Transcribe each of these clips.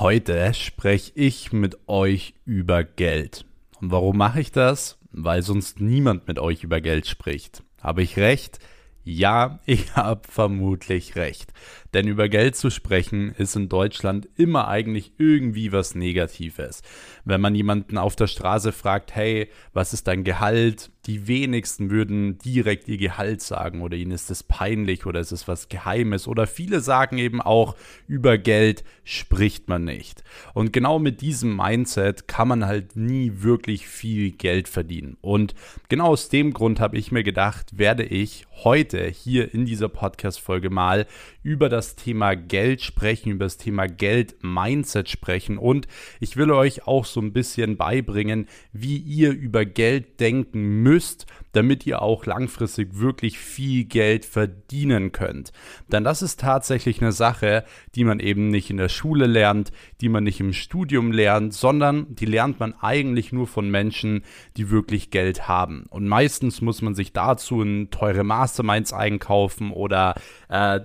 Heute spreche ich mit euch über Geld. Und warum mache ich das? Weil sonst niemand mit euch über Geld spricht. Habe ich recht? Ja, ich habe vermutlich recht. Denn über Geld zu sprechen ist in Deutschland immer eigentlich irgendwie was Negatives. Wenn man jemanden auf der Straße fragt, hey, was ist dein Gehalt? Die wenigsten würden direkt ihr Gehalt sagen oder ihnen ist es peinlich oder ist es was Geheimes oder viele sagen eben auch, über Geld spricht man nicht. Und genau mit diesem Mindset kann man halt nie wirklich viel Geld verdienen. Und genau aus dem Grund habe ich mir gedacht, werde ich heute hier in dieser Podcast-Folge mal über das Thema Geld sprechen, über das Thema Geld-Mindset sprechen und ich will euch auch so ein bisschen beibringen, wie ihr über Geld denken müsst, damit ihr auch langfristig wirklich viel Geld verdienen könnt. Denn das ist tatsächlich eine Sache, die man eben nicht in der Schule lernt, die man nicht im Studium lernt, sondern die lernt man eigentlich nur von Menschen, die wirklich Geld haben. Und meistens muss man sich dazu in teure Masterminds einkaufen oder äh,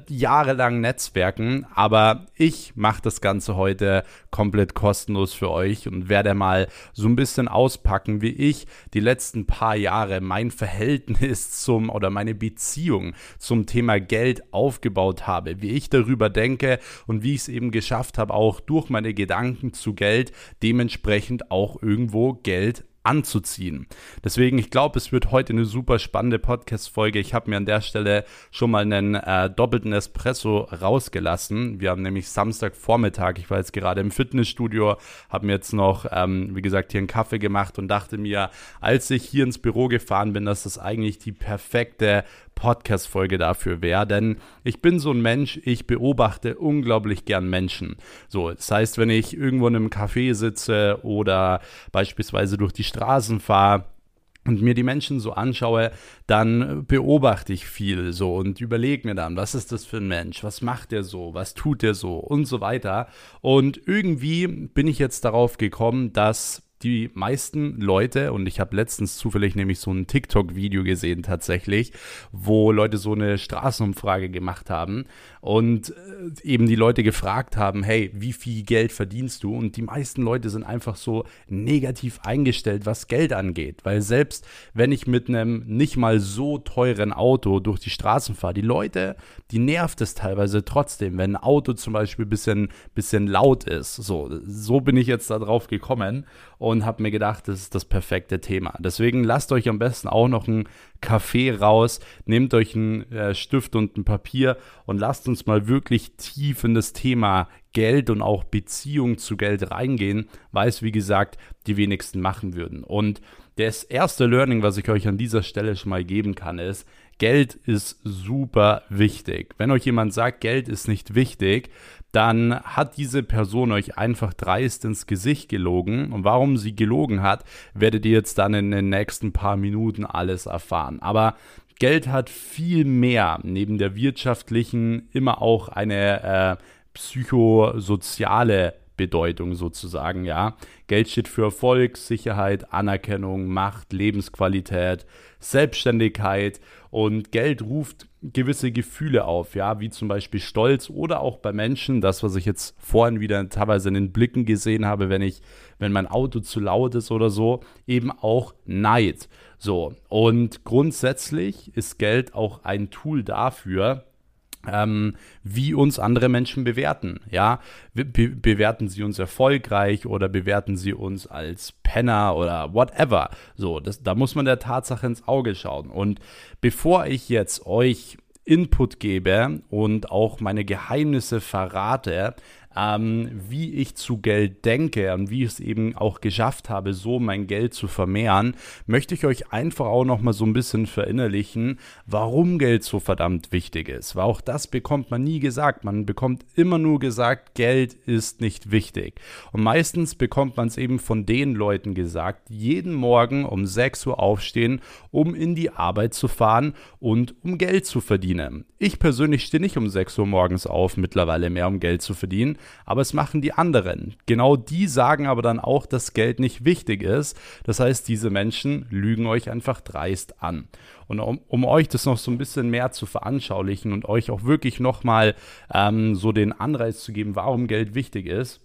jahrelang Netzwerken. Aber ich mache das Ganze heute komplett kostenlos für euch und werde mal so ein bisschen auspacken, wie ich die letzten paar Jahre mein Verhältnis zum oder meine Beziehung zum Thema Geld aufgebaut habe, wie ich darüber denke und wie ich es eben geschafft habe, auch durch meine Gedanken zu Geld dementsprechend auch irgendwo Geld anzuziehen. Deswegen, ich glaube, es wird heute eine super spannende Podcast-Folge. Ich habe mir an der Stelle schon mal einen äh, doppelten Espresso rausgelassen. Wir haben nämlich Samstagvormittag, ich war jetzt gerade im Fitnessstudio, habe mir jetzt noch, ähm, wie gesagt, hier einen Kaffee gemacht und dachte mir, als ich hier ins Büro gefahren bin, dass das eigentlich die perfekte Podcast-Folge dafür wäre, denn ich bin so ein Mensch, ich beobachte unglaublich gern Menschen. So, das heißt, wenn ich irgendwo in einem Café sitze oder beispielsweise durch die Straßen fahre, und mir die Menschen so anschaue, dann beobachte ich viel so und überlege mir dann, was ist das für ein Mensch, was macht der so, was tut der so und so weiter. Und irgendwie bin ich jetzt darauf gekommen, dass die meisten Leute, und ich habe letztens zufällig nämlich so ein TikTok-Video gesehen tatsächlich, wo Leute so eine Straßenumfrage gemacht haben und äh, eben die Leute gefragt haben, hey, wie viel Geld verdienst du? Und die meisten Leute sind einfach so negativ eingestellt, was Geld angeht, weil selbst wenn ich mit einem nicht mal so teuren Auto durch die Straßen fahre, die Leute, die nervt es teilweise trotzdem, wenn ein Auto zum Beispiel ein bisschen, bisschen laut ist. So, so bin ich jetzt da drauf gekommen und habe mir gedacht, das ist das perfekte Thema. Deswegen lasst euch am besten auch noch einen Kaffee raus, nehmt euch einen äh, Stift und ein Papier und lasst uns mal wirklich tief in das Thema Geld und auch Beziehung zu Geld reingehen, weil es, wie gesagt, die wenigsten machen würden. Und das erste Learning, was ich euch an dieser Stelle schon mal geben kann, ist, Geld ist super wichtig. Wenn euch jemand sagt, Geld ist nicht wichtig, dann hat diese Person euch einfach dreist ins Gesicht gelogen. Und warum sie gelogen hat, werdet ihr jetzt dann in den nächsten paar Minuten alles erfahren. Aber Geld hat viel mehr neben der wirtschaftlichen immer auch eine äh, psychosoziale Bedeutung sozusagen, ja. Geld steht für Erfolg, Sicherheit, Anerkennung, Macht, Lebensqualität, Selbstständigkeit und Geld ruft gewisse Gefühle auf, ja, wie zum Beispiel Stolz oder auch bei Menschen, das, was ich jetzt vorhin wieder teilweise in den Blicken gesehen habe, wenn ich, wenn mein Auto zu laut ist oder so, eben auch Neid. So. Und grundsätzlich ist Geld auch ein Tool dafür, ähm, wie uns andere Menschen bewerten. Ja, Be bewerten sie uns erfolgreich oder bewerten sie uns als Penner oder whatever. So, das, da muss man der Tatsache ins Auge schauen. Und bevor ich jetzt euch Input gebe und auch meine Geheimnisse verrate, ähm, wie ich zu Geld denke und wie ich es eben auch geschafft habe, so mein Geld zu vermehren, möchte ich euch einfach auch noch mal so ein bisschen verinnerlichen, warum Geld so verdammt wichtig ist. Weil auch das bekommt man nie gesagt. Man bekommt immer nur gesagt, Geld ist nicht wichtig. Und meistens bekommt man es eben von den Leuten gesagt, die jeden Morgen um 6 Uhr aufstehen, um in die Arbeit zu fahren und um Geld zu verdienen. Ich persönlich stehe nicht um 6 Uhr morgens auf, mittlerweile mehr um Geld zu verdienen, aber es machen die anderen. Genau die sagen aber dann auch, dass Geld nicht wichtig ist. Das heißt, diese Menschen lügen euch einfach dreist an. Und um, um euch das noch so ein bisschen mehr zu veranschaulichen und euch auch wirklich nochmal ähm, so den Anreiz zu geben, warum Geld wichtig ist,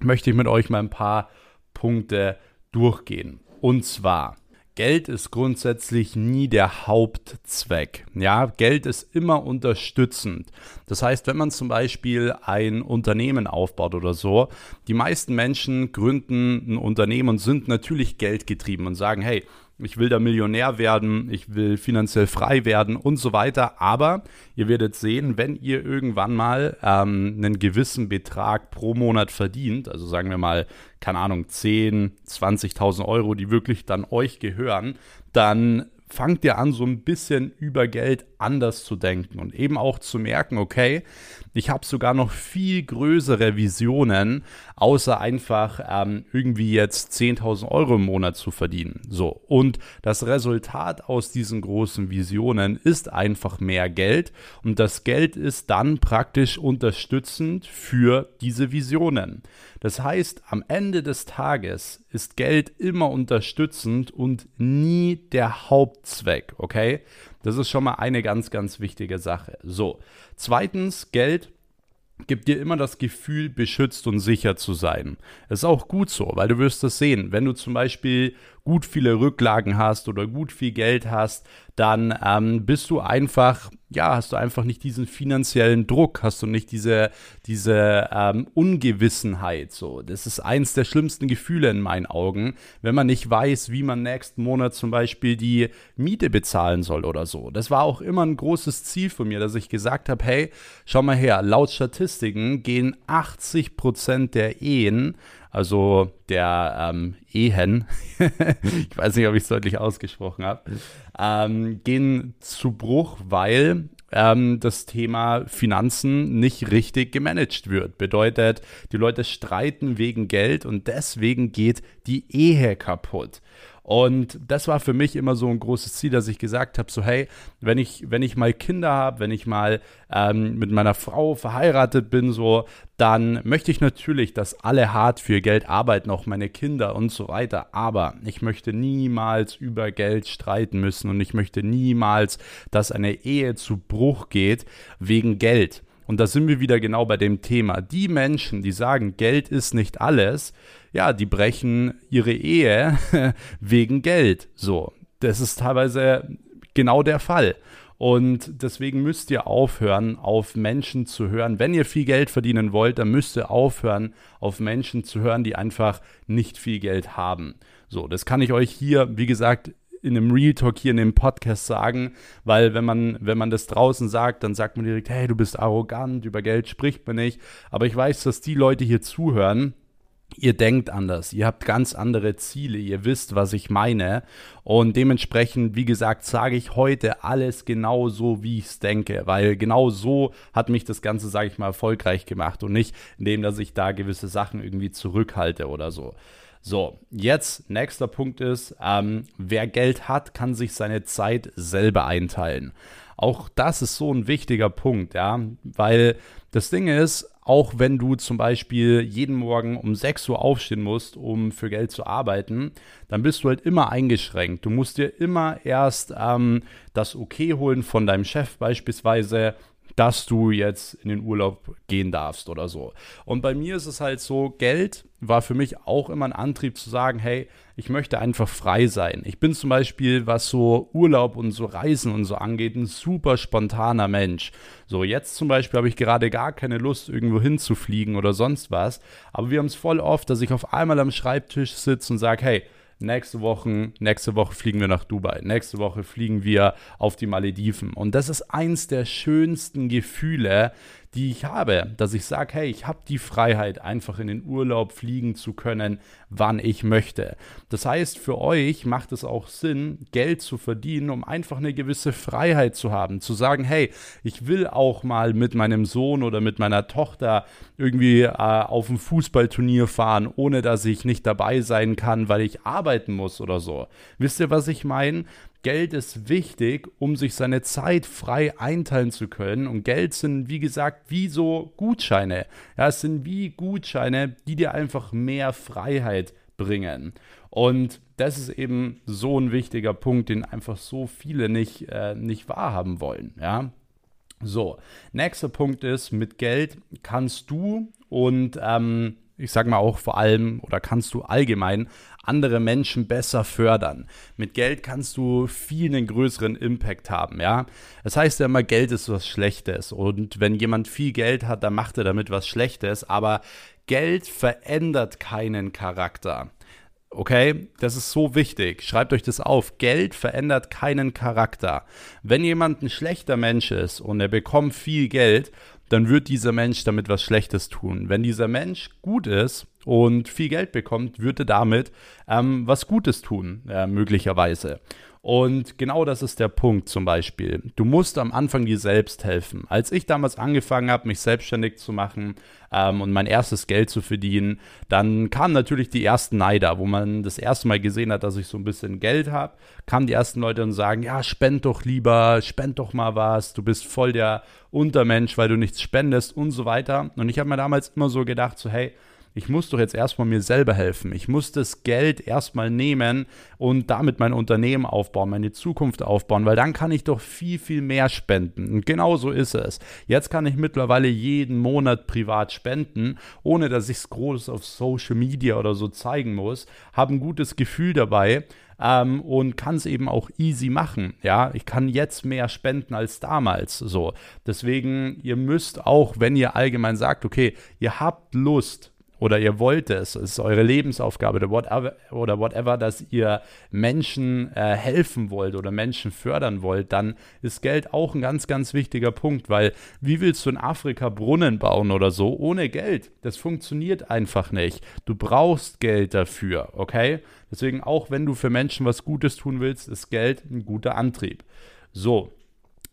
möchte ich mit euch mal ein paar Punkte durchgehen. Und zwar, Geld ist grundsätzlich nie der Hauptzweck. Ja, Geld ist immer unterstützend. Das heißt, wenn man zum Beispiel ein Unternehmen aufbaut oder so, die meisten Menschen gründen ein Unternehmen und sind natürlich geldgetrieben und sagen, hey, ich will da Millionär werden, ich will finanziell frei werden und so weiter. Aber ihr werdet sehen, wenn ihr irgendwann mal ähm, einen gewissen Betrag pro Monat verdient, also sagen wir mal, keine Ahnung, 10, 20.000 Euro, die wirklich dann euch gehören, dann fangt ihr an, so ein bisschen über Geld anders zu denken und eben auch zu merken, okay, ich habe sogar noch viel größere Visionen, außer einfach ähm, irgendwie jetzt 10.000 Euro im Monat zu verdienen. So, und das Resultat aus diesen großen Visionen ist einfach mehr Geld und das Geld ist dann praktisch unterstützend für diese Visionen. Das heißt, am Ende des Tages ist Geld immer unterstützend und nie der Hauptzweck, okay? Das ist schon mal eine ganz, ganz wichtige Sache. So, zweitens, Geld gibt dir immer das Gefühl, beschützt und sicher zu sein. Ist auch gut so, weil du wirst das sehen. Wenn du zum Beispiel gut viele Rücklagen hast oder gut viel Geld hast, dann ähm, bist du einfach, ja, hast du einfach nicht diesen finanziellen Druck, hast du nicht diese, diese ähm, Ungewissenheit. So, das ist eins der schlimmsten Gefühle in meinen Augen, wenn man nicht weiß, wie man nächsten Monat zum Beispiel die Miete bezahlen soll oder so. Das war auch immer ein großes Ziel von mir, dass ich gesagt habe, hey, schau mal her, laut Statistiken gehen 80 Prozent der Ehen also der ähm, Ehen, ich weiß nicht, ob ich es deutlich ausgesprochen habe, ähm, gehen zu Bruch, weil ähm, das Thema Finanzen nicht richtig gemanagt wird. Bedeutet, die Leute streiten wegen Geld und deswegen geht die Ehe kaputt. Und das war für mich immer so ein großes Ziel, dass ich gesagt habe, so hey, wenn ich, wenn ich mal Kinder habe, wenn ich mal ähm, mit meiner Frau verheiratet bin, so, dann möchte ich natürlich, dass alle hart für Geld arbeiten, auch meine Kinder und so weiter. Aber ich möchte niemals über Geld streiten müssen und ich möchte niemals, dass eine Ehe zu Bruch geht wegen Geld. Und da sind wir wieder genau bei dem Thema. Die Menschen, die sagen, Geld ist nicht alles, ja, die brechen ihre Ehe wegen Geld. So, das ist teilweise genau der Fall. Und deswegen müsst ihr aufhören, auf Menschen zu hören. Wenn ihr viel Geld verdienen wollt, dann müsst ihr aufhören, auf Menschen zu hören, die einfach nicht viel Geld haben. So, das kann ich euch hier, wie gesagt, in einem Real Talk hier in dem Podcast sagen, weil wenn man, wenn man das draußen sagt, dann sagt man direkt, hey, du bist arrogant, über Geld spricht man nicht. Aber ich weiß, dass die Leute hier zuhören, ihr denkt anders, ihr habt ganz andere Ziele, ihr wisst, was ich meine. Und dementsprechend, wie gesagt, sage ich heute alles genau so, wie ich es denke, weil genau so hat mich das Ganze, sage ich mal, erfolgreich gemacht und nicht indem, dass ich da gewisse Sachen irgendwie zurückhalte oder so. So, jetzt nächster Punkt ist, ähm, wer Geld hat, kann sich seine Zeit selber einteilen. Auch das ist so ein wichtiger Punkt, ja, weil das Ding ist, auch wenn du zum Beispiel jeden Morgen um 6 Uhr aufstehen musst, um für Geld zu arbeiten, dann bist du halt immer eingeschränkt. Du musst dir immer erst ähm, das Okay holen von deinem Chef beispielsweise dass du jetzt in den Urlaub gehen darfst oder so. Und bei mir ist es halt so, Geld war für mich auch immer ein Antrieb zu sagen, hey, ich möchte einfach frei sein. Ich bin zum Beispiel, was so Urlaub und so Reisen und so angeht, ein super spontaner Mensch. So, jetzt zum Beispiel habe ich gerade gar keine Lust, irgendwo hinzufliegen oder sonst was. Aber wir haben es voll oft, dass ich auf einmal am Schreibtisch sitze und sage, hey, nächste Woche, nächste Woche fliegen wir nach Dubai, nächste Woche fliegen wir auf die Malediven. Und das ist eins der schönsten Gefühle, die ich habe, dass ich sage, hey, ich habe die Freiheit, einfach in den Urlaub fliegen zu können, wann ich möchte. Das heißt, für euch macht es auch Sinn, Geld zu verdienen, um einfach eine gewisse Freiheit zu haben, zu sagen, hey, ich will auch mal mit meinem Sohn oder mit meiner Tochter irgendwie äh, auf ein Fußballturnier fahren, ohne dass ich nicht dabei sein kann, weil ich arbeiten muss oder so. Wisst ihr, was ich meine? Geld ist wichtig, um sich seine Zeit frei einteilen zu können. Und Geld sind, wie gesagt, wie so Gutscheine. Ja, es sind wie Gutscheine, die dir einfach mehr Freiheit bringen. Und das ist eben so ein wichtiger Punkt, den einfach so viele nicht, äh, nicht wahrhaben wollen. Ja. So, nächster Punkt ist, mit Geld kannst du und ähm, ich sag mal auch vor allem oder kannst du allgemein andere Menschen besser fördern. Mit Geld kannst du viel einen größeren Impact haben, ja. Das heißt ja immer, Geld ist was Schlechtes und wenn jemand viel Geld hat, dann macht er damit was Schlechtes, aber Geld verändert keinen Charakter. Okay, das ist so wichtig. Schreibt euch das auf. Geld verändert keinen Charakter. Wenn jemand ein schlechter Mensch ist und er bekommt viel Geld, dann wird dieser Mensch damit was Schlechtes tun. Wenn dieser Mensch gut ist und viel Geld bekommt, wird er damit ähm, was Gutes tun, äh, möglicherweise. Und genau das ist der Punkt zum Beispiel. Du musst am Anfang dir selbst helfen. Als ich damals angefangen habe, mich selbstständig zu machen ähm, und mein erstes Geld zu verdienen, dann kamen natürlich die ersten Neider, wo man das erste Mal gesehen hat, dass ich so ein bisschen Geld habe, kamen die ersten Leute und sagen, ja, spend doch lieber, spend doch mal was, du bist voll der Untermensch, weil du nichts spendest und so weiter. Und ich habe mir damals immer so gedacht, so hey, ich muss doch jetzt erstmal mir selber helfen. Ich muss das Geld erstmal nehmen und damit mein Unternehmen aufbauen, meine Zukunft aufbauen, weil dann kann ich doch viel, viel mehr spenden. Und genau so ist es. Jetzt kann ich mittlerweile jeden Monat privat spenden, ohne dass ich es groß auf Social Media oder so zeigen muss. Habe ein gutes Gefühl dabei. Ähm, und kann es eben auch easy machen. Ja, ich kann jetzt mehr spenden als damals. So, deswegen ihr müsst auch, wenn ihr allgemein sagt, okay, ihr habt Lust oder ihr wollt es, es ist eure Lebensaufgabe oder whatever, oder whatever dass ihr Menschen äh, helfen wollt oder Menschen fördern wollt, dann ist Geld auch ein ganz, ganz wichtiger Punkt, weil wie willst du in Afrika Brunnen bauen oder so ohne Geld? Das funktioniert einfach nicht. Du brauchst Geld dafür, okay? Deswegen auch wenn du für Menschen was Gutes tun willst, ist Geld ein guter Antrieb. So,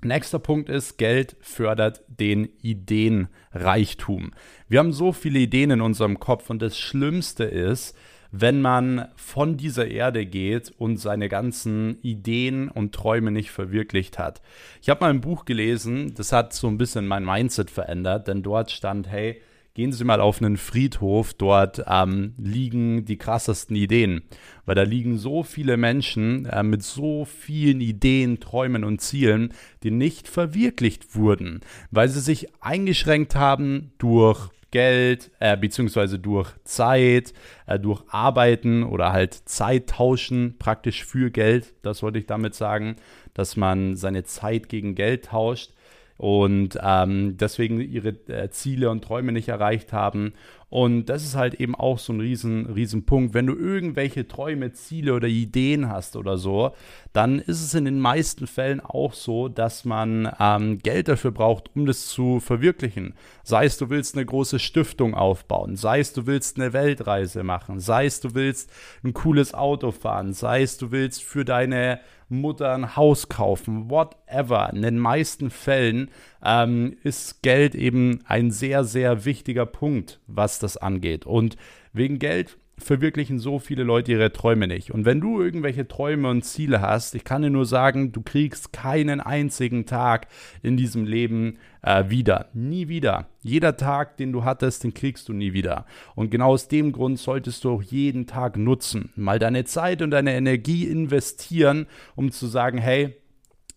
Nächster Punkt ist, Geld fördert den Ideenreichtum. Wir haben so viele Ideen in unserem Kopf und das Schlimmste ist, wenn man von dieser Erde geht und seine ganzen Ideen und Träume nicht verwirklicht hat. Ich habe mal ein Buch gelesen, das hat so ein bisschen mein Mindset verändert, denn dort stand, hey, gehen Sie mal auf einen Friedhof, dort ähm, liegen die krassesten Ideen, weil da liegen so viele Menschen äh, mit so vielen Ideen, Träumen und Zielen, die nicht verwirklicht wurden, weil sie sich eingeschränkt haben durch Geld, äh, beziehungsweise durch Zeit, äh, durch Arbeiten oder halt Zeit tauschen, praktisch für Geld. Das wollte ich damit sagen, dass man seine Zeit gegen Geld tauscht und ähm, deswegen ihre äh, Ziele und Träume nicht erreicht haben. Und das ist halt eben auch so ein riesen, riesen Punkt. Wenn du irgendwelche Träume, Ziele oder Ideen hast oder so, dann ist es in den meisten Fällen auch so, dass man ähm, Geld dafür braucht, um das zu verwirklichen. Sei es, du willst eine große Stiftung aufbauen, sei es, du willst eine Weltreise machen, sei es, du willst ein cooles Auto fahren, sei es, du willst für deine Mutter ein Haus kaufen, whatever. In den meisten Fällen ähm, ist Geld eben ein sehr, sehr wichtiger Punkt, was das angeht. Und wegen Geld verwirklichen so viele Leute ihre Träume nicht. Und wenn du irgendwelche Träume und Ziele hast, ich kann dir nur sagen, du kriegst keinen einzigen Tag in diesem Leben äh, wieder. Nie wieder. Jeder Tag, den du hattest, den kriegst du nie wieder. Und genau aus dem Grund solltest du auch jeden Tag nutzen. Mal deine Zeit und deine Energie investieren, um zu sagen, hey,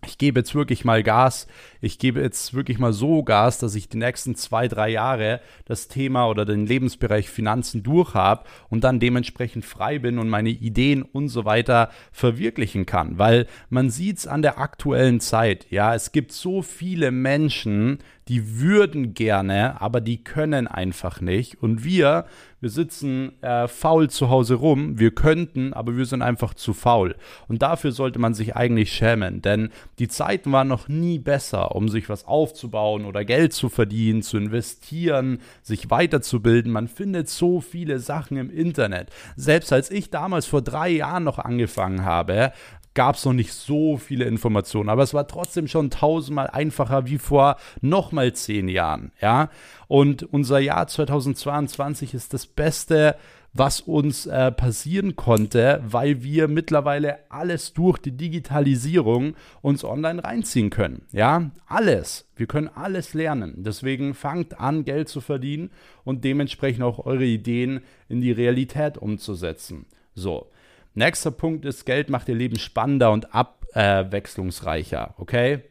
ich gebe jetzt wirklich mal Gas. Ich gebe jetzt wirklich mal so Gas, dass ich die nächsten zwei, drei Jahre das Thema oder den Lebensbereich Finanzen durchhabe und dann dementsprechend frei bin und meine Ideen und so weiter verwirklichen kann. Weil man sieht es an der aktuellen Zeit. Ja, es gibt so viele Menschen, die würden gerne, aber die können einfach nicht. Und wir, wir sitzen äh, faul zu Hause rum, wir könnten, aber wir sind einfach zu faul. Und dafür sollte man sich eigentlich schämen, denn die Zeiten waren noch nie besser, um sich was aufzubauen oder Geld zu verdienen, zu investieren, sich weiterzubilden. Man findet so viele Sachen im Internet. Selbst als ich damals vor drei Jahren noch angefangen habe, gab es noch nicht so viele Informationen, aber es war trotzdem schon tausendmal einfacher wie vor nochmal zehn Jahren, ja. Und unser Jahr 2022 ist das Beste, was uns äh, passieren konnte, weil wir mittlerweile alles durch die Digitalisierung uns online reinziehen können. Ja, alles. Wir können alles lernen. Deswegen fangt an, Geld zu verdienen und dementsprechend auch eure Ideen in die Realität umzusetzen. So. Nächster Punkt ist, Geld macht ihr Leben spannender und abwechslungsreicher, okay?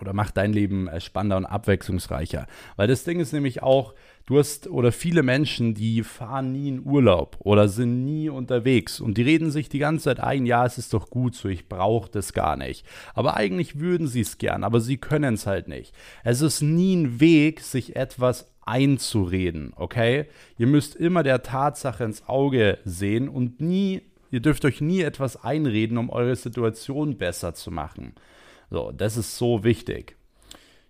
oder macht dein Leben äh, spannender und abwechslungsreicher. Weil das Ding ist nämlich auch, du hast oder viele Menschen, die fahren nie in Urlaub oder sind nie unterwegs und die reden sich die ganze Zeit ein, ja, es ist doch gut so, ich brauche das gar nicht. Aber eigentlich würden sie es gern, aber sie können es halt nicht. Es ist nie ein Weg, sich etwas einzureden, okay? Ihr müsst immer der Tatsache ins Auge sehen und nie, ihr dürft euch nie etwas einreden, um eure Situation besser zu machen. So, das ist so wichtig.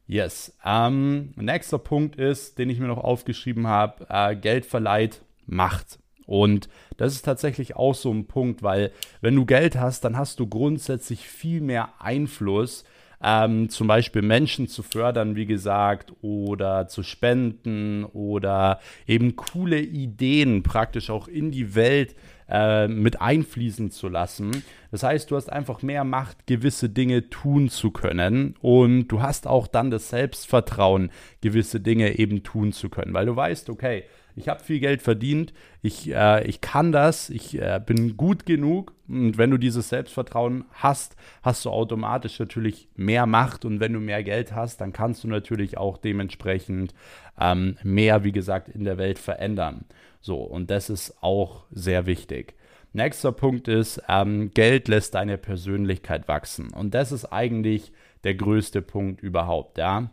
Yes. Ähm, nächster Punkt ist, den ich mir noch aufgeschrieben habe, äh, Geld verleiht Macht. Und das ist tatsächlich auch so ein Punkt, weil wenn du Geld hast, dann hast du grundsätzlich viel mehr Einfluss, ähm, zum Beispiel Menschen zu fördern, wie gesagt, oder zu spenden oder eben coole Ideen praktisch auch in die Welt äh, mit einfließen zu lassen. Das heißt, du hast einfach mehr Macht, gewisse Dinge tun zu können und du hast auch dann das Selbstvertrauen, gewisse Dinge eben tun zu können, weil du weißt, okay, ich habe viel Geld verdient, ich, äh, ich kann das, ich äh, bin gut genug. Und wenn du dieses Selbstvertrauen hast, hast du automatisch natürlich mehr Macht. Und wenn du mehr Geld hast, dann kannst du natürlich auch dementsprechend ähm, mehr, wie gesagt, in der Welt verändern. So, und das ist auch sehr wichtig. Nächster Punkt ist, ähm, Geld lässt deine Persönlichkeit wachsen. Und das ist eigentlich der größte Punkt überhaupt, ja.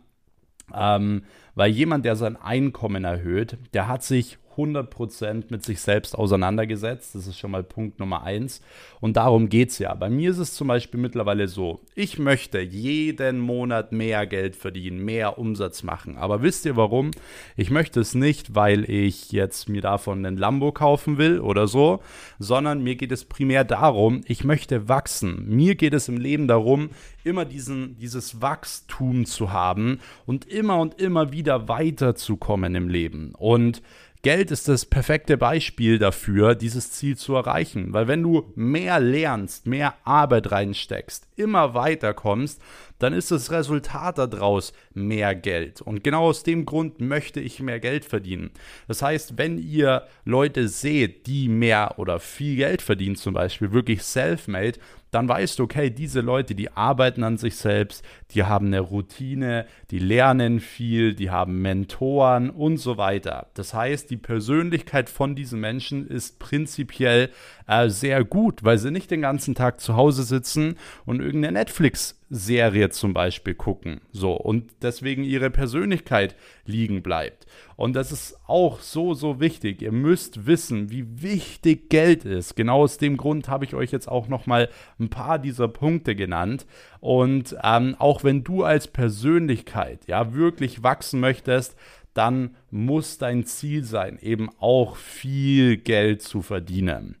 Ähm, weil jemand, der sein Einkommen erhöht, der hat sich 100% mit sich selbst auseinandergesetzt. Das ist schon mal Punkt Nummer eins. Und darum geht es ja. Bei mir ist es zum Beispiel mittlerweile so, ich möchte jeden Monat mehr Geld verdienen, mehr Umsatz machen. Aber wisst ihr warum? Ich möchte es nicht, weil ich jetzt mir davon einen Lambo kaufen will oder so, sondern mir geht es primär darum, ich möchte wachsen. Mir geht es im Leben darum, immer diesen, dieses Wachstum zu haben und immer und immer wieder weiterzukommen im Leben. Und Geld ist das perfekte Beispiel dafür, dieses Ziel zu erreichen. Weil wenn du mehr lernst, mehr Arbeit reinsteckst, immer weiter kommst, dann ist das Resultat daraus mehr Geld. Und genau aus dem Grund möchte ich mehr Geld verdienen. Das heißt, wenn ihr Leute seht, die mehr oder viel Geld verdienen, zum Beispiel wirklich self-made, dann weißt du, okay, diese Leute, die arbeiten an sich selbst, die haben eine Routine, die lernen viel, die haben Mentoren und so weiter. Das heißt, die Persönlichkeit von diesen Menschen ist prinzipiell äh, sehr gut, weil sie nicht den ganzen Tag zu Hause sitzen und irgendeine Netflix-Serie zum Beispiel gucken. So, und deswegen ihre Persönlichkeit liegen bleibt. Und das ist auch so, so wichtig. Ihr müsst wissen, wie wichtig Geld ist. Genau aus dem Grund habe ich euch jetzt auch nochmal ein paar dieser Punkte genannt. Und ähm, auch wenn du als Persönlichkeit ja wirklich wachsen möchtest, dann muss dein Ziel sein, eben auch viel Geld zu verdienen.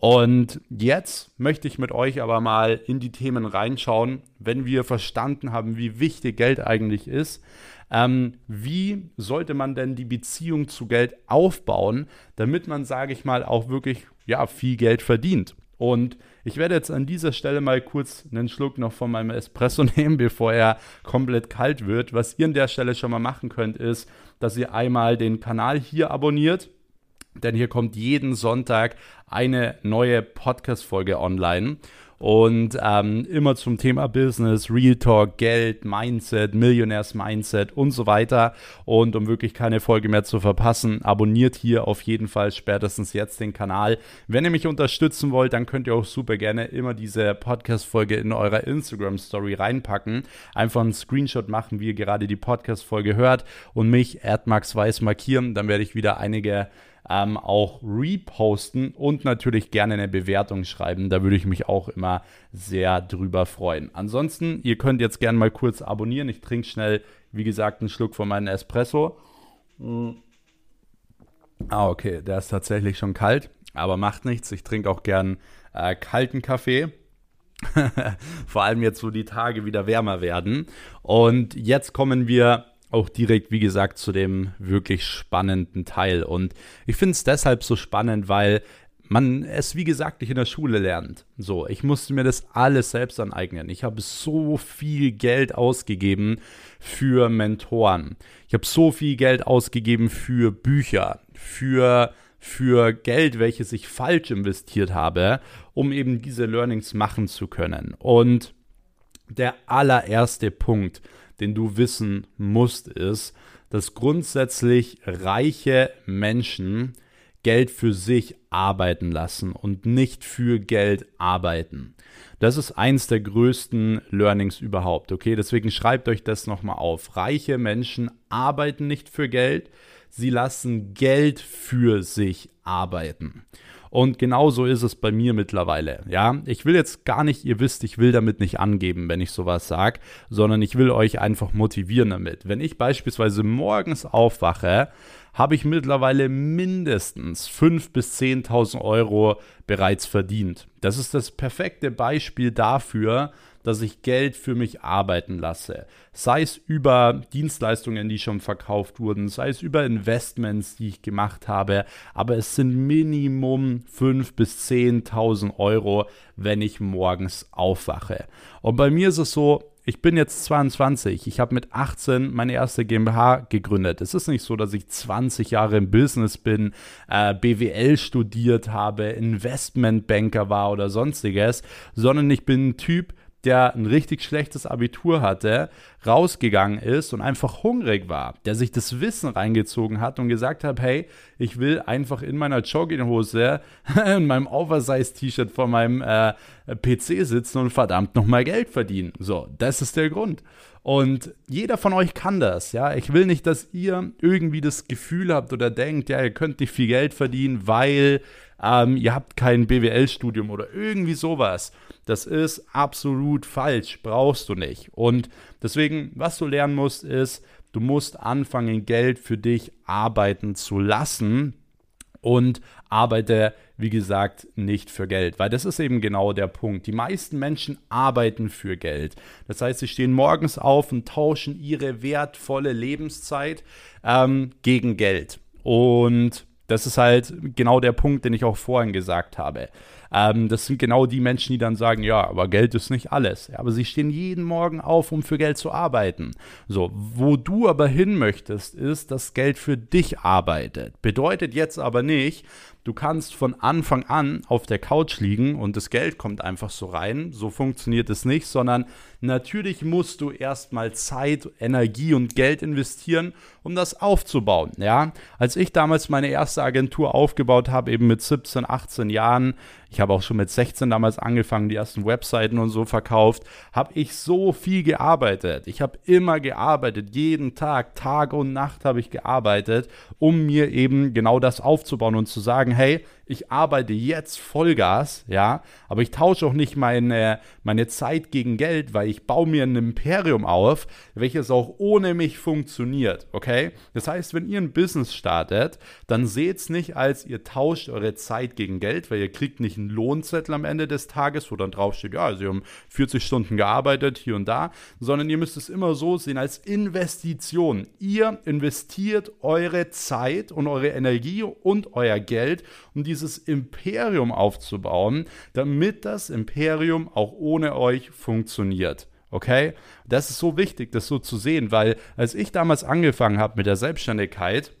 Und jetzt möchte ich mit euch aber mal in die Themen reinschauen, wenn wir verstanden haben, wie wichtig Geld eigentlich ist. Ähm, wie sollte man denn die Beziehung zu Geld aufbauen, damit man, sage ich mal, auch wirklich ja, viel Geld verdient? Und ich werde jetzt an dieser Stelle mal kurz einen Schluck noch von meinem Espresso nehmen, bevor er komplett kalt wird. Was ihr an der Stelle schon mal machen könnt, ist, dass ihr einmal den Kanal hier abonniert denn hier kommt jeden Sonntag eine neue Podcast-Folge online. Und ähm, immer zum Thema Business, Real Talk, Geld, Mindset, Millionärs-Mindset und so weiter. Und um wirklich keine Folge mehr zu verpassen, abonniert hier auf jeden Fall spätestens jetzt den Kanal. Wenn ihr mich unterstützen wollt, dann könnt ihr auch super gerne immer diese Podcast-Folge in eurer Instagram-Story reinpacken. Einfach einen Screenshot machen, wie ihr gerade die Podcast-Folge hört und mich, Max Weiß, markieren. Dann werde ich wieder einige ähm, auch reposten und natürlich gerne eine Bewertung schreiben. Da würde ich mich auch immer sehr drüber freuen. Ansonsten, ihr könnt jetzt gerne mal kurz abonnieren. Ich trinke schnell, wie gesagt, einen Schluck von meinem Espresso. Mm. Ah, okay, der ist tatsächlich schon kalt, aber macht nichts. Ich trinke auch gern äh, kalten Kaffee. Vor allem jetzt, wo die Tage wieder wärmer werden. Und jetzt kommen wir auch direkt, wie gesagt, zu dem wirklich spannenden Teil. Und ich finde es deshalb so spannend, weil man es, wie gesagt, nicht in der Schule lernt. So, ich musste mir das alles selbst aneignen. Ich habe so viel Geld ausgegeben für Mentoren. Ich habe so viel Geld ausgegeben für Bücher, für, für Geld, welches ich falsch investiert habe, um eben diese Learnings machen zu können. Und Der allererste Punkt, den du wissen musst, ist, dass grundsätzlich reiche Menschen Geld für sich arbeiten lassen und nicht für Geld arbeiten. Das ist eins der größten Learnings überhaupt. Okay, deswegen schreibt euch das nochmal auf. Reiche Menschen arbeiten nicht für Geld, sie lassen Geld für sich arbeiten. Und genauso ist es bei mir mittlerweile. Ja, ich will jetzt gar nicht, ihr wisst, ich will damit nicht angeben, wenn ich sowas sage, sondern ich will euch einfach motivieren damit. Wenn ich beispielsweise morgens aufwache, habe ich mittlerweile mindestens 5.000 bis 10.000 Euro bereits verdient. Das ist das perfekte Beispiel dafür, dass ich Geld für mich arbeiten lasse. Sei es über Dienstleistungen, die schon verkauft wurden, sei es über Investments, die ich gemacht habe, aber es sind Minimum 5.000 bis 10.000 Euro, wenn ich morgens aufwache. Und bei mir ist es so, ich bin jetzt 22, ich habe mit 18 meine erste GmbH gegründet. Es ist nicht so, dass ich 20 Jahre im Business bin, äh, BWL studiert habe, Investmentbanker war oder sonstiges, sondern ich bin ein Typ, der ein richtig schlechtes Abitur hatte, rausgegangen ist und einfach hungrig war, der sich das Wissen reingezogen hat und gesagt hat, hey, ich will einfach in meiner Jogginghose, in meinem Oversize-T-Shirt vor meinem äh, PC sitzen und verdammt nochmal Geld verdienen. So, das ist der Grund. Und jeder von euch kann das, ja. Ich will nicht, dass ihr irgendwie das Gefühl habt oder denkt, ja, ihr könnt nicht viel Geld verdienen, weil ähm, ihr habt kein BWL-Studium oder irgendwie sowas. Das ist absolut falsch, brauchst du nicht. Und deswegen, was du lernen musst, ist, du musst anfangen, Geld für dich arbeiten zu lassen und arbeite, wie gesagt, nicht für Geld, weil das ist eben genau der Punkt. Die meisten Menschen arbeiten für Geld. Das heißt, sie stehen morgens auf und tauschen ihre wertvolle Lebenszeit ähm, gegen Geld. Und das ist halt genau der Punkt, den ich auch vorhin gesagt habe. Ähm, das sind genau die Menschen, die dann sagen, ja, aber Geld ist nicht alles. Aber sie stehen jeden Morgen auf, um für Geld zu arbeiten. So, wo du aber hin möchtest, ist, dass Geld für dich arbeitet. Bedeutet jetzt aber nicht, Du kannst von Anfang an auf der Couch liegen und das Geld kommt einfach so rein. So funktioniert es nicht, sondern natürlich musst du erstmal Zeit, Energie und Geld investieren, um das aufzubauen. Ja, als ich damals meine erste Agentur aufgebaut habe, eben mit 17, 18 Jahren, ich habe auch schon mit 16 damals angefangen, die ersten Webseiten und so verkauft, habe ich so viel gearbeitet. Ich habe immer gearbeitet, jeden Tag, Tag und Nacht habe ich gearbeitet, um mir eben genau das aufzubauen und zu sagen, hey, ich arbeite jetzt Vollgas, ja, aber ich tausche auch nicht meine, meine Zeit gegen Geld, weil ich baue mir ein Imperium auf, welches auch ohne mich funktioniert, okay? Das heißt, wenn ihr ein Business startet, dann seht es nicht als ihr tauscht eure Zeit gegen Geld, weil ihr kriegt nicht einen Lohnzettel am Ende des Tages, wo dann draufsteht, ja, sie haben 40 Stunden gearbeitet, hier und da, sondern ihr müsst es immer so sehen als Investition. Ihr investiert eure Zeit und eure Energie und euer Geld, um diese dieses Imperium aufzubauen, damit das Imperium auch ohne euch funktioniert. Okay? Das ist so wichtig, das so zu sehen, weil als ich damals angefangen habe mit der Selbstständigkeit,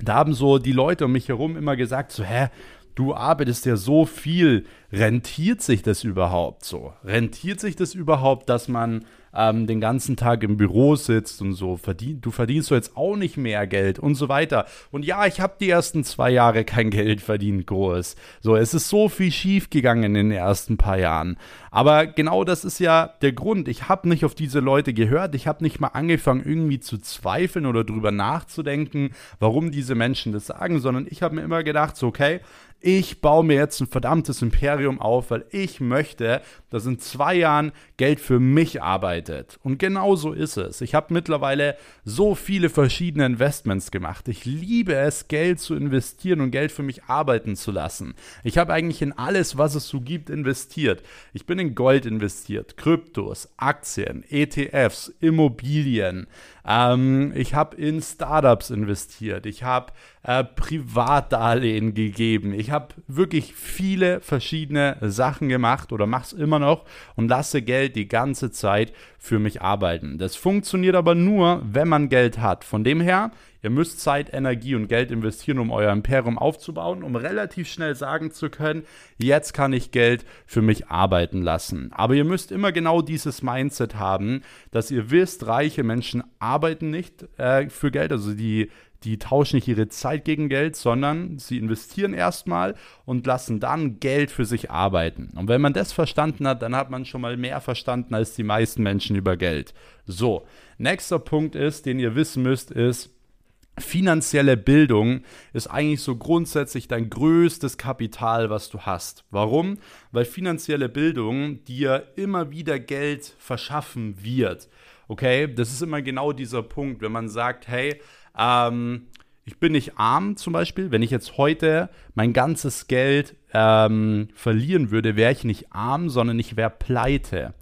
da haben so die Leute um mich herum immer gesagt, so, hä, du arbeitest ja so viel, rentiert sich das überhaupt so? Rentiert sich das überhaupt, dass man ähm, den ganzen Tag im Büro sitzt und so, verdien, du verdienst so jetzt auch nicht mehr Geld und so weiter. Und ja, ich habe die ersten zwei Jahre kein Geld verdient, groß. So, es ist so viel schief gegangen in den ersten paar Jahren. Aber genau das ist ja der Grund. Ich habe nicht auf diese Leute gehört. Ich habe nicht mal angefangen, irgendwie zu zweifeln oder drüber nachzudenken, warum diese Menschen das sagen, sondern ich habe mir immer gedacht, so, okay, ich baue mir jetzt ein verdammtes Imperium auf, weil ich möchte, dass in zwei Jahren Geld für mich arbeitet. Und genau so ist es. Ich habe mittlerweile so viele verschiedene Investments gemacht. Ich liebe es, Geld zu investieren und Geld für mich arbeiten zu lassen. Ich habe eigentlich in alles, was es so gibt, investiert. Ich bin in Gold investiert, Kryptos, Aktien, ETFs, Immobilien. Ähm, ich habe in Startups investiert. Ich habe äh, Privatdarlehen gegeben. Ich habe wirklich viele verschiedene Sachen gemacht oder mache es immer noch und lasse Geld die ganze Zeit für mich arbeiten. Das funktioniert aber nur, wenn man Geld hat. Von dem her, ihr müsst Zeit, Energie und Geld investieren, um euer Imperium aufzubauen, um relativ schnell sagen zu können, jetzt kann ich Geld für mich arbeiten lassen. Aber ihr müsst immer genau dieses Mindset haben, dass ihr wisst, reiche Menschen arbeiten nicht äh, für Geld, also die die tauschen nicht ihre Zeit gegen Geld, sondern sie investieren erstmal und lassen dann Geld für sich arbeiten. Und wenn man das verstanden hat, dann hat man schon mal mehr verstanden als die meisten Menschen über Geld. So, nächster Punkt ist, den ihr wissen müsst, ist, Finanzielle Bildung ist eigentlich so grundsätzlich dein größtes Kapital, was du hast. Warum? Weil finanzielle Bildung dir immer wieder Geld verschaffen wird. Okay, das ist immer genau dieser Punkt, wenn man sagt, hey, ähm, ich bin nicht arm zum Beispiel. Wenn ich jetzt heute mein ganzes Geld ähm, verlieren würde, wäre ich nicht arm, sondern ich wäre pleite.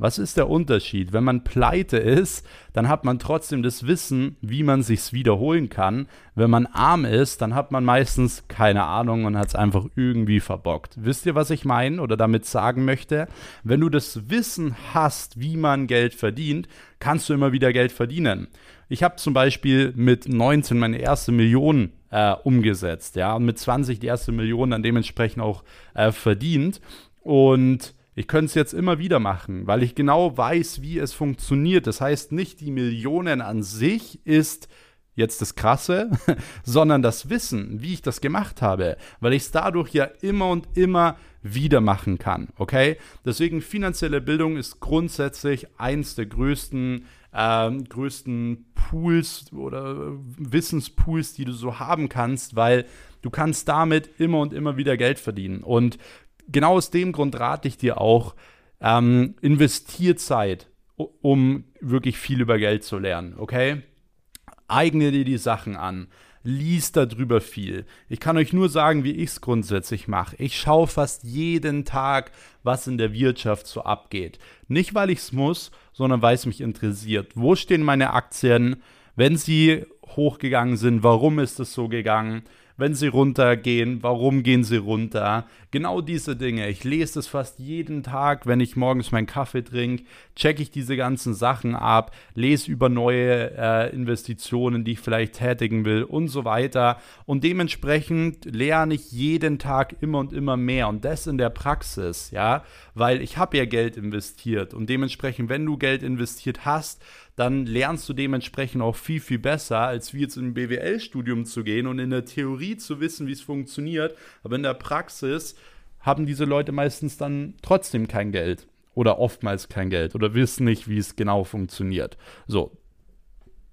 Was ist der Unterschied? Wenn man pleite ist, dann hat man trotzdem das Wissen, wie man sich's wiederholen kann. Wenn man arm ist, dann hat man meistens keine Ahnung und hat es einfach irgendwie verbockt. Wisst ihr, was ich meine oder damit sagen möchte? Wenn du das Wissen hast, wie man Geld verdient, kannst du immer wieder Geld verdienen. Ich habe zum Beispiel mit 19 meine erste Million äh, umgesetzt, ja, und mit 20 die erste Million dann dementsprechend auch äh, verdient. Und ich könnte es jetzt immer wieder machen, weil ich genau weiß, wie es funktioniert. Das heißt, nicht die Millionen an sich ist jetzt das Krasse, sondern das Wissen, wie ich das gemacht habe, weil ich es dadurch ja immer und immer wieder machen kann. Okay? Deswegen finanzielle Bildung ist grundsätzlich eins der größten ähm, größten Pools oder Wissenspools, die du so haben kannst, weil du kannst damit immer und immer wieder Geld verdienen. Und genau aus dem Grund rate ich dir auch, ähm, investier Zeit, um wirklich viel über Geld zu lernen, okay? Eigne dir die Sachen an liest darüber viel. Ich kann euch nur sagen, wie ich es grundsätzlich mache. Ich schaue fast jeden Tag, was in der Wirtschaft so abgeht. Nicht, weil ich es muss, sondern weil es mich interessiert. Wo stehen meine Aktien? Wenn sie hochgegangen sind, warum ist es so gegangen? Wenn sie runtergehen, warum gehen sie runter? Genau diese Dinge. Ich lese das fast jeden Tag, wenn ich morgens meinen Kaffee trinke, checke ich diese ganzen Sachen ab, lese über neue äh, Investitionen, die ich vielleicht tätigen will und so weiter. Und dementsprechend lerne ich jeden Tag immer und immer mehr und das in der Praxis, ja, weil ich habe ja Geld investiert und dementsprechend, wenn du Geld investiert hast, dann lernst du dementsprechend auch viel, viel besser, als wie jetzt im BWL-Studium zu gehen und in der Theorie zu wissen, wie es funktioniert. Aber in der Praxis haben diese Leute meistens dann trotzdem kein Geld oder oftmals kein Geld oder wissen nicht, wie es genau funktioniert. So.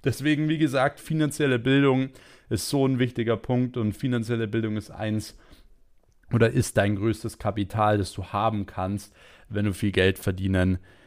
Deswegen, wie gesagt, finanzielle Bildung ist so ein wichtiger Punkt und finanzielle Bildung ist eins oder ist dein größtes Kapital, das du haben kannst, wenn du viel Geld verdienen willst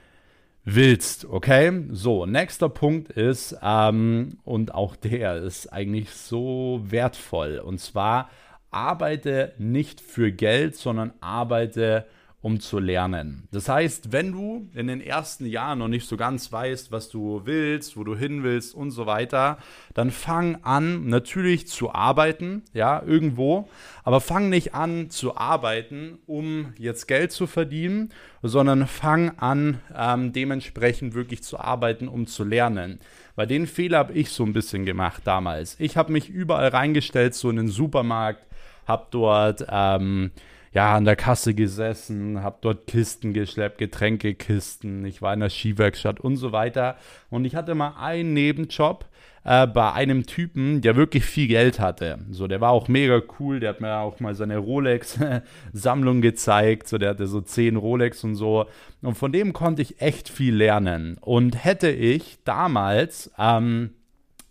willst. Okay, so, nächster Punkt ist, ähm, und auch der ist eigentlich so wertvoll, und zwar arbeite nicht für Geld, sondern arbeite für um zu lernen. Das heißt, wenn du in den ersten Jahren noch nicht so ganz weißt, was du willst, wo du hin willst und so weiter, dann fang an, natürlich zu arbeiten, ja, irgendwo, aber fang nicht an zu arbeiten, um jetzt Geld zu verdienen, sondern fang an, ähm, dementsprechend wirklich zu arbeiten, um zu lernen. Weil den Fehler habe ich so ein bisschen gemacht damals. Ich habe mich überall reingestellt, so in den Supermarkt, habe dort ähm, ja, an der Kasse gesessen, habe dort Kisten geschleppt, Getränkekisten, ich war in der Skiwerkstatt und so weiter. Und ich hatte mal einen Nebenjob äh, bei einem Typen, der wirklich viel Geld hatte. So, der war auch mega cool, der hat mir auch mal seine Rolex-Sammlung gezeigt, so, der hatte so zehn Rolex und so. Und von dem konnte ich echt viel lernen. Und hätte ich damals, ähm,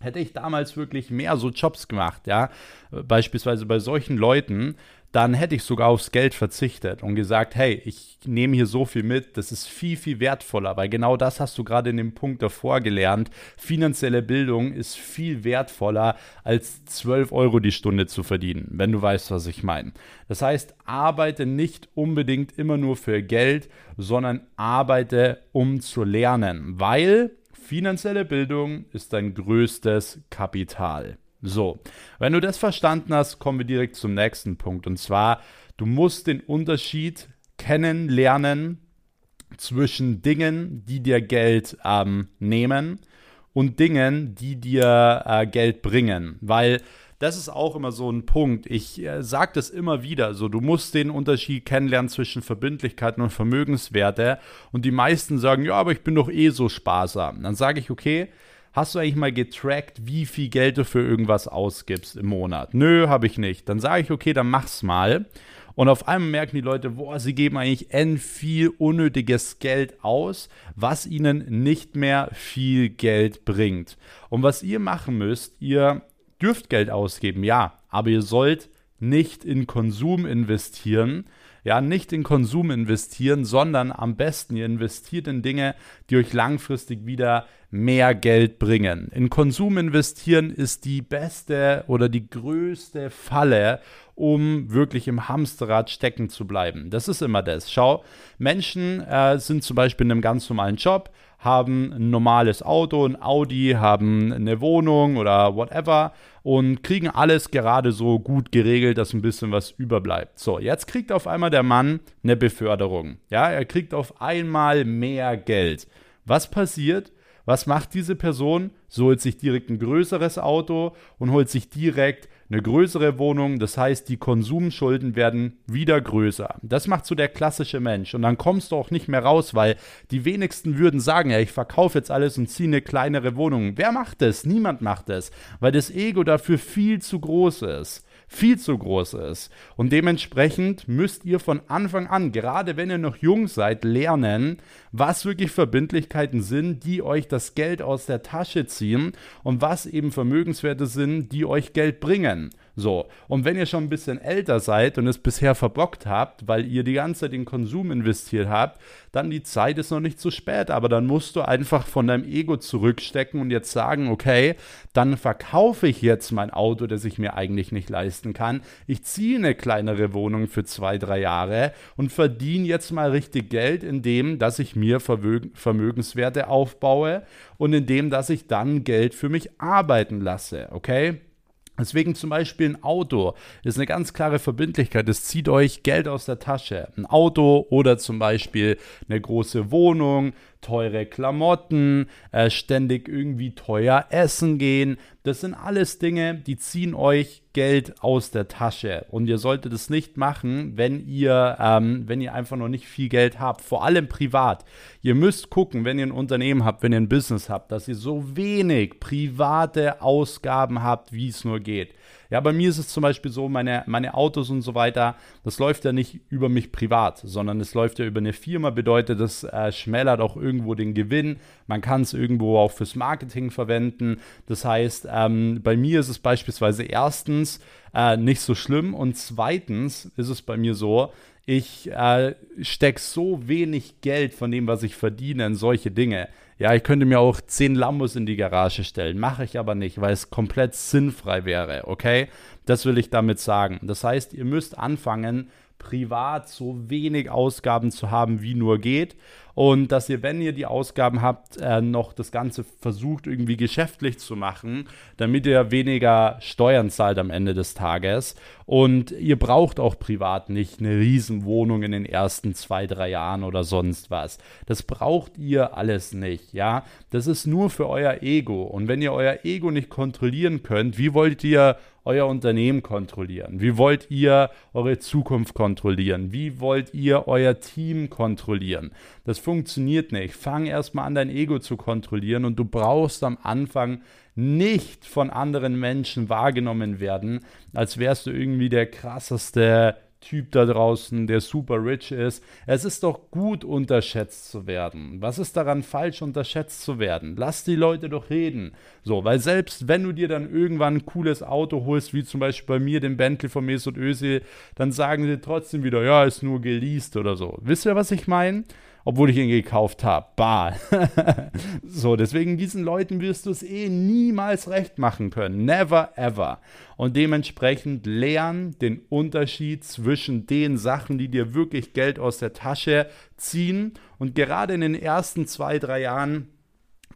hätte ich damals wirklich mehr so Jobs gemacht, ja, beispielsweise bei solchen Leuten, dann hätte ich sogar aufs Geld verzichtet und gesagt, hey, ich nehme hier so viel mit, das ist viel, viel wertvoller, weil genau das hast du gerade in dem Punkt davor gelernt. Finanzielle Bildung ist viel wertvoller als 12 Euro die Stunde zu verdienen, wenn du weißt, was ich meine. Das heißt, arbeite nicht unbedingt immer nur für Geld, sondern arbeite, um zu lernen, weil finanzielle Bildung ist dein größtes Kapital. So, wenn du das verstanden hast, kommen wir direkt zum nächsten Punkt. Und zwar, du musst den Unterschied kennenlernen zwischen Dingen, die dir Geld ähm, nehmen und Dingen, die dir äh, Geld bringen. Weil das ist auch immer so ein Punkt. Ich äh, sage das immer wieder. So, du musst den Unterschied kennenlernen zwischen Verbindlichkeiten und Vermögenswerte. Und die meisten sagen, ja, aber ich bin doch eh so sparsam. Dann sage ich, okay, hast du eigentlich mal getrackt, wie viel Geld du für irgendwas ausgibst im Monat? Nö, habe ich nicht. Dann sage ich, okay, dann mach's mal. Und auf einmal merken die Leute, boah, sie geben eigentlich n viel unnötiges Geld aus, was ihnen nicht mehr viel Geld bringt. Und was ihr machen müsst, ihr dürft Geld ausgeben, ja, aber ihr sollt nicht in Konsum investieren. Ja, nicht in Konsum investieren, sondern am besten ihr investiert in Dinge, die euch langfristig wieder mehr Geld bringen. In Konsum investieren ist die beste oder die größte Falle, um wirklich im Hamsterrad stecken zu bleiben. Das ist immer das. Schau, Menschen äh, sind zum Beispiel in einem ganz normalen Job, haben ein normales Auto, ein Audi, haben eine Wohnung oder whatever und kriegen alles gerade so gut geregelt, dass ein bisschen was überbleibt. So, jetzt kriegt auf einmal der Mann eine Beförderung. Ja, er kriegt auf einmal mehr Geld. Was passiert? Was macht diese Person? So holt sich direkt ein größeres Auto und holt sich direkt eine größere Wohnung. Das heißt, die Konsumschulden werden wieder größer. Das macht so der klassische Mensch. Und dann kommst du auch nicht mehr raus, weil die wenigsten würden sagen, ja, ich verkaufe jetzt alles und ziehe eine kleinere Wohnung. Wer macht das? Niemand macht das, weil das Ego dafür viel zu groß ist viel zu groß ist. Und dementsprechend müsst ihr von Anfang an, gerade wenn ihr noch jung seid, lernen, was wirklich Verbindlichkeiten sind, die euch das Geld aus der Tasche ziehen und was eben Vermögenswerte sind, die euch Geld bringen. So, und wenn ihr schon ein bisschen älter seid und es bisher verbockt habt, weil ihr die ganze Zeit in Konsum investiert habt, dann die Zeit ist noch nicht zu spät. Aber dann musst du einfach von deinem Ego zurückstecken und jetzt sagen, okay, dann verkaufe ich jetzt mein Auto, das ich mir eigentlich nicht leisten kann. Ich ziehe eine kleinere Wohnung für zwei, drei Jahre und verdiene jetzt mal richtig Geld, indem, dass ich mir Vermögenswerte aufbaue und indem, dass ich dann Geld für mich arbeiten lasse. Okay? Deswegen zum Beispiel ein Auto ist eine ganz klare Verbindlichkeit. Es zieht euch Geld aus der Tasche. Ein Auto oder zum Beispiel eine große Wohnung, teure Klamotten, äh, ständig irgendwie teuer essen gehen. Das sind alles Dinge, die ziehen euch Geld aus der Tasche. Und ihr solltet es nicht machen, wenn ihr, ähm, wenn ihr einfach noch nicht viel Geld habt. Vor allem privat. Ihr müsst gucken, wenn ihr ein Unternehmen habt, wenn ihr ein Business habt, dass ihr so wenig private Ausgaben habt, wie es nur geht. Ja, bei mir ist es zum Beispiel so, meine, meine Autos und so weiter, das läuft ja nicht über mich privat, sondern es läuft ja über eine Firma, bedeutet, das äh, schmälert auch irgendwo den Gewinn. Man kann es irgendwo auch fürs Marketing verwenden. Das heißt, ähm, bei mir ist es beispielsweise erstens äh, nicht so schlimm und zweitens ist es bei mir so, ich äh, stecke so wenig Geld von dem, was ich verdiene, in solche Dinge. Ja, ich könnte mir auch zehn Lambos in die Garage stellen, mache ich aber nicht, weil es komplett sinnfrei wäre, okay? Das will ich damit sagen. Das heißt, ihr müsst anfangen, privat so wenig Ausgaben zu haben, wie nur geht und dass ihr, wenn ihr die Ausgaben habt, äh, noch das Ganze versucht irgendwie geschäftlich zu machen, damit ihr weniger Steuern zahlt am Ende des Tages. Und ihr braucht auch privat nicht eine Riesenwohnung in den ersten zwei, drei Jahren oder sonst was. Das braucht ihr alles nicht, ja. Das ist nur für euer Ego. Und wenn ihr euer Ego nicht kontrollieren könnt, wie wollt ihr euer Unternehmen kontrollieren? Wie wollt ihr eure Zukunft kontrollieren? Wie wollt ihr euer Team kontrollieren? Das funktioniert nicht. Fang erstmal an, dein Ego zu kontrollieren und du brauchst am Anfang nicht von anderen Menschen wahrgenommen werden, als wärst du irgendwie der krasseste Typ da draußen, der super rich ist. Es ist doch gut, unterschätzt zu werden. Was ist daran falsch, unterschätzt zu werden? Lass die Leute doch reden. So, weil selbst wenn du dir dann irgendwann ein cooles Auto holst, wie zum Beispiel bei mir den Bentley von Mesut Özil, dann sagen sie trotzdem wieder, ja, ist nur geleast oder so. Wisst ihr, was ich meine? Obwohl ich ihn gekauft habe. Bah. so, deswegen diesen Leuten wirst du es eh niemals recht machen können. Never ever. Und dementsprechend lern den Unterschied zwischen den Sachen, die dir wirklich Geld aus der Tasche ziehen. Und gerade in den ersten zwei, drei Jahren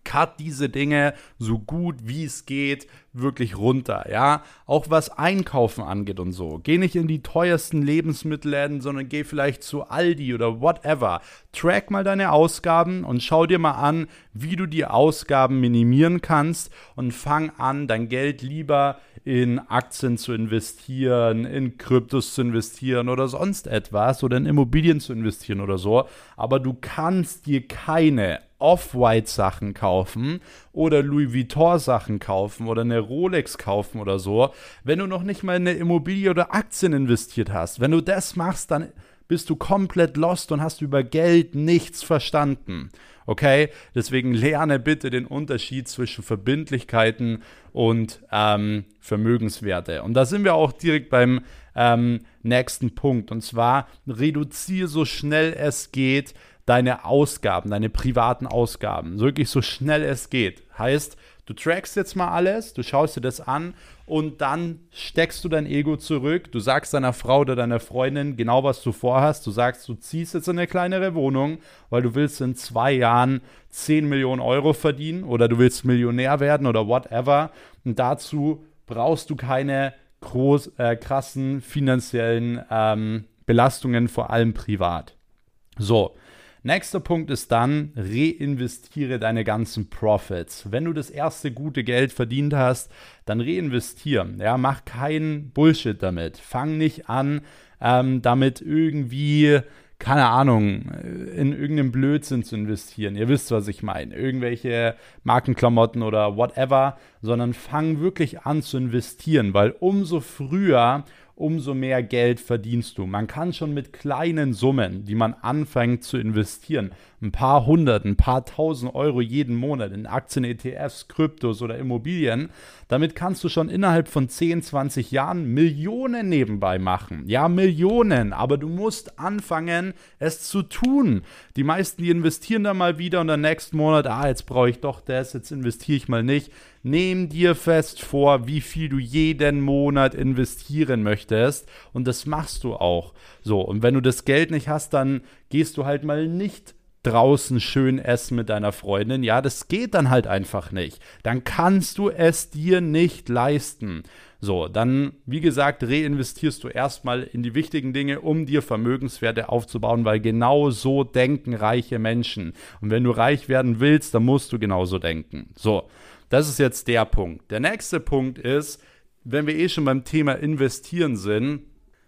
cut diese Dinge so gut wie es geht wirklich runter, ja. Auch was Einkaufen angeht und so. Geh nicht in die teuersten Lebensmittelläden, sondern geh vielleicht zu Aldi oder whatever. Track mal deine Ausgaben und schau dir mal an, wie du die Ausgaben minimieren kannst und fang an, dein Geld lieber in Aktien zu investieren, in Kryptos zu investieren oder sonst etwas oder in Immobilien zu investieren oder so. Aber du kannst dir keine Off-White-Sachen kaufen oder Louis Vuitton-Sachen kaufen oder eine Rolex kaufen oder so, wenn du noch nicht mal in eine Immobilie oder Aktien investiert hast. Wenn du das machst, dann bist du komplett lost und hast über Geld nichts verstanden. Okay? Deswegen lerne bitte den Unterschied zwischen Verbindlichkeiten und ähm, Vermögenswerte. Und da sind wir auch direkt beim ähm, nächsten Punkt. Und zwar reduziere so schnell es geht deine Ausgaben, deine privaten Ausgaben, wirklich so schnell es geht. Heißt, du trackst jetzt mal alles, du schaust dir das an und dann steckst du dein Ego zurück. Du sagst deiner Frau oder deiner Freundin genau, was du vorhast. Du sagst, du ziehst jetzt in eine kleinere Wohnung, weil du willst in zwei Jahren 10 Millionen Euro verdienen oder du willst Millionär werden oder whatever. Und dazu brauchst du keine groß, äh, krassen finanziellen ähm, Belastungen, vor allem privat. So, Nächster Punkt ist dann, reinvestiere deine ganzen Profits. Wenn du das erste gute Geld verdient hast, dann reinvestieren. Ja, mach keinen Bullshit damit. Fang nicht an, ähm, damit irgendwie keine Ahnung, in irgendeinen Blödsinn zu investieren. Ihr wisst, was ich meine. Irgendwelche Markenklamotten oder whatever, sondern fang wirklich an zu investieren, weil umso früher umso mehr Geld verdienst du. Man kann schon mit kleinen Summen, die man anfängt zu investieren, ein paar hundert, ein paar tausend Euro jeden Monat in Aktien, ETFs, Kryptos oder Immobilien, damit kannst du schon innerhalb von 10, 20 Jahren Millionen nebenbei machen. Ja, Millionen, aber du musst anfangen, es zu tun. Die meisten, die investieren dann mal wieder und dann nächsten Monat, ah, jetzt brauche ich doch das, jetzt investiere ich mal nicht. Nehm dir fest vor, wie viel du jeden Monat investieren möchtest und das machst du auch. So, und wenn du das Geld nicht hast, dann gehst du halt mal nicht draußen schön essen mit deiner Freundin. Ja, das geht dann halt einfach nicht. Dann kannst du es dir nicht leisten. So, dann, wie gesagt, reinvestierst du erstmal in die wichtigen Dinge, um dir Vermögenswerte aufzubauen, weil genau so denken reiche Menschen. Und wenn du reich werden willst, dann musst du genauso denken. So, das ist jetzt der Punkt. Der nächste Punkt ist, wenn wir eh schon beim Thema investieren sind,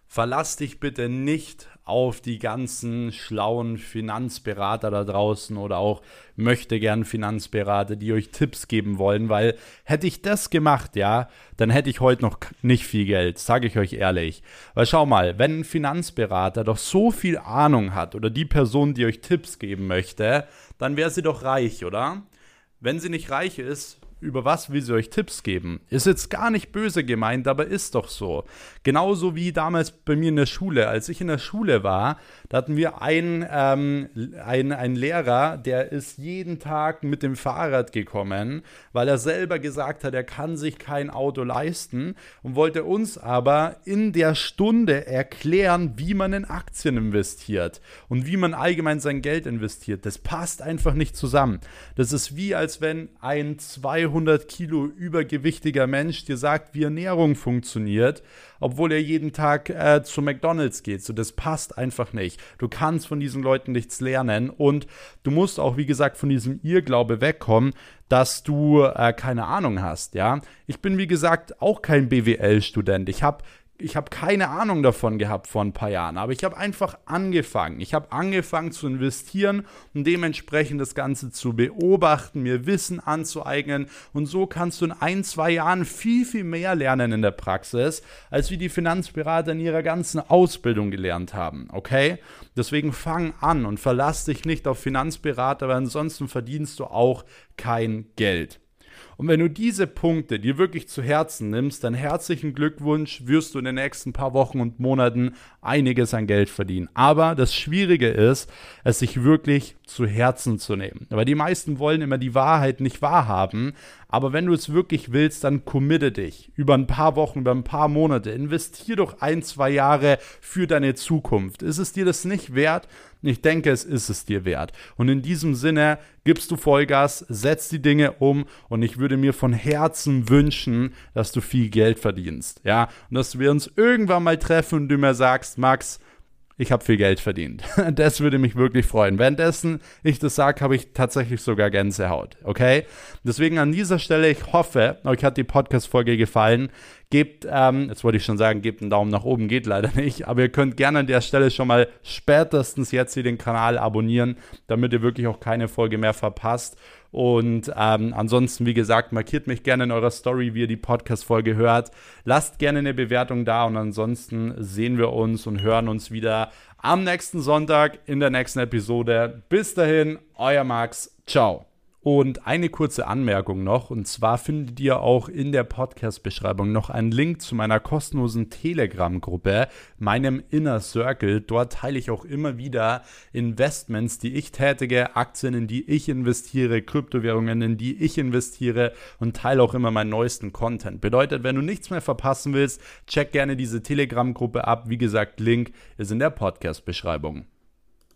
verlass dich bitte nicht auf die ganzen schlauen Finanzberater da draußen oder auch möchte gern Finanzberater, die euch Tipps geben wollen, weil hätte ich das gemacht, ja, dann hätte ich heute noch nicht viel Geld, sage ich euch ehrlich. Weil schau mal, wenn ein Finanzberater doch so viel Ahnung hat oder die Person, die euch Tipps geben möchte, dann wäre sie doch reich, oder? Wenn sie nicht reich ist, über was will sie euch Tipps geben? Ist jetzt gar nicht böse gemeint, aber ist doch so. Genauso wie damals bei mir in der Schule. Als ich in der Schule war, da hatten wir einen, ähm, einen, einen Lehrer, der ist jeden Tag mit dem Fahrrad gekommen, weil er selber gesagt hat, er kann sich kein Auto leisten und wollte uns aber in der Stunde erklären, wie man in Aktien investiert und wie man allgemein sein Geld investiert. Das passt einfach nicht zusammen. Das ist wie als wenn ein 200 200 Kilo übergewichtiger Mensch dir sagt, wie Ernährung funktioniert, obwohl er jeden Tag äh, zu McDonald's geht. So, das passt einfach nicht. Du kannst von diesen Leuten nichts lernen und du musst auch, wie gesagt, von diesem Irrglaube wegkommen, dass du äh, keine Ahnung hast. Ja, ich bin wie gesagt auch kein BWL-Student. Ich habe ich habe keine Ahnung davon gehabt vor ein paar Jahren, aber ich habe einfach angefangen. Ich habe angefangen zu investieren und dementsprechend das Ganze zu beobachten, mir Wissen anzueignen und so kannst du in ein, zwei Jahren viel, viel mehr lernen in der Praxis, als wie die Finanzberater in ihrer ganzen Ausbildung gelernt haben, okay? Deswegen fang an und verlass dich nicht auf Finanzberater, weil ansonsten verdienst du auch kein Geld. Und wenn du diese Punkte dir wirklich zu Herzen nimmst, dann herzlichen Glückwunsch, wirst du in den nächsten paar Wochen und Monaten einiges an Geld verdienen. Aber das Schwierige ist, es sich wirklich zu Herzen zu nehmen. Weil die meisten wollen immer die Wahrheit nicht wahrhaben. Aber wenn du es wirklich willst, dann committe dich über ein paar Wochen, über ein paar Monate. Investier doch ein, zwei Jahre für deine Zukunft. Ist es dir das nicht wert, Ich denke, es ist es dir wert. Und in diesem Sinne gibst du Vollgas, setzt die Dinge um und ich würde mir von Herzen wünschen, dass du viel Geld verdienst. Ja, und dass wir uns irgendwann mal treffen und du mir sagst, Max, ich habe viel Geld verdient. Das würde mich wirklich freuen. Währenddessen ich das sage, habe ich tatsächlich sogar Gänsehaut. Okay? Deswegen an dieser Stelle, ich hoffe, euch hat die Podcast-Folge gefallen. Gebt, ähm, jetzt wollte ich schon sagen, gebt einen Daumen nach oben, geht leider nicht, aber ihr könnt gerne an der Stelle schon mal spätestens jetzt hier den Kanal abonnieren, damit ihr wirklich auch keine Folge mehr verpasst. Und ähm, ansonsten, wie gesagt, markiert mich gerne in eurer Story, wie ihr die Podcast-Folge hört. Lasst gerne eine Bewertung da und ansonsten sehen wir uns und hören uns wieder am nächsten Sonntag in der nächsten Episode. Bis dahin, euer Max. Ciao. Und eine kurze Anmerkung noch, und zwar findet ihr auch in der Podcast-Beschreibung noch einen Link zu meiner kostenlosen Telegram-Gruppe, meinem Inner Circle. Dort teile ich auch immer wieder Investments, die ich tätige, Aktien, in die ich investiere, Kryptowährungen, in die ich investiere und teile auch immer meinen neuesten Content. Bedeutet, wenn du nichts mehr verpassen willst, check gerne diese Telegram-Gruppe ab. Wie gesagt, Link ist in der Podcast-Beschreibung.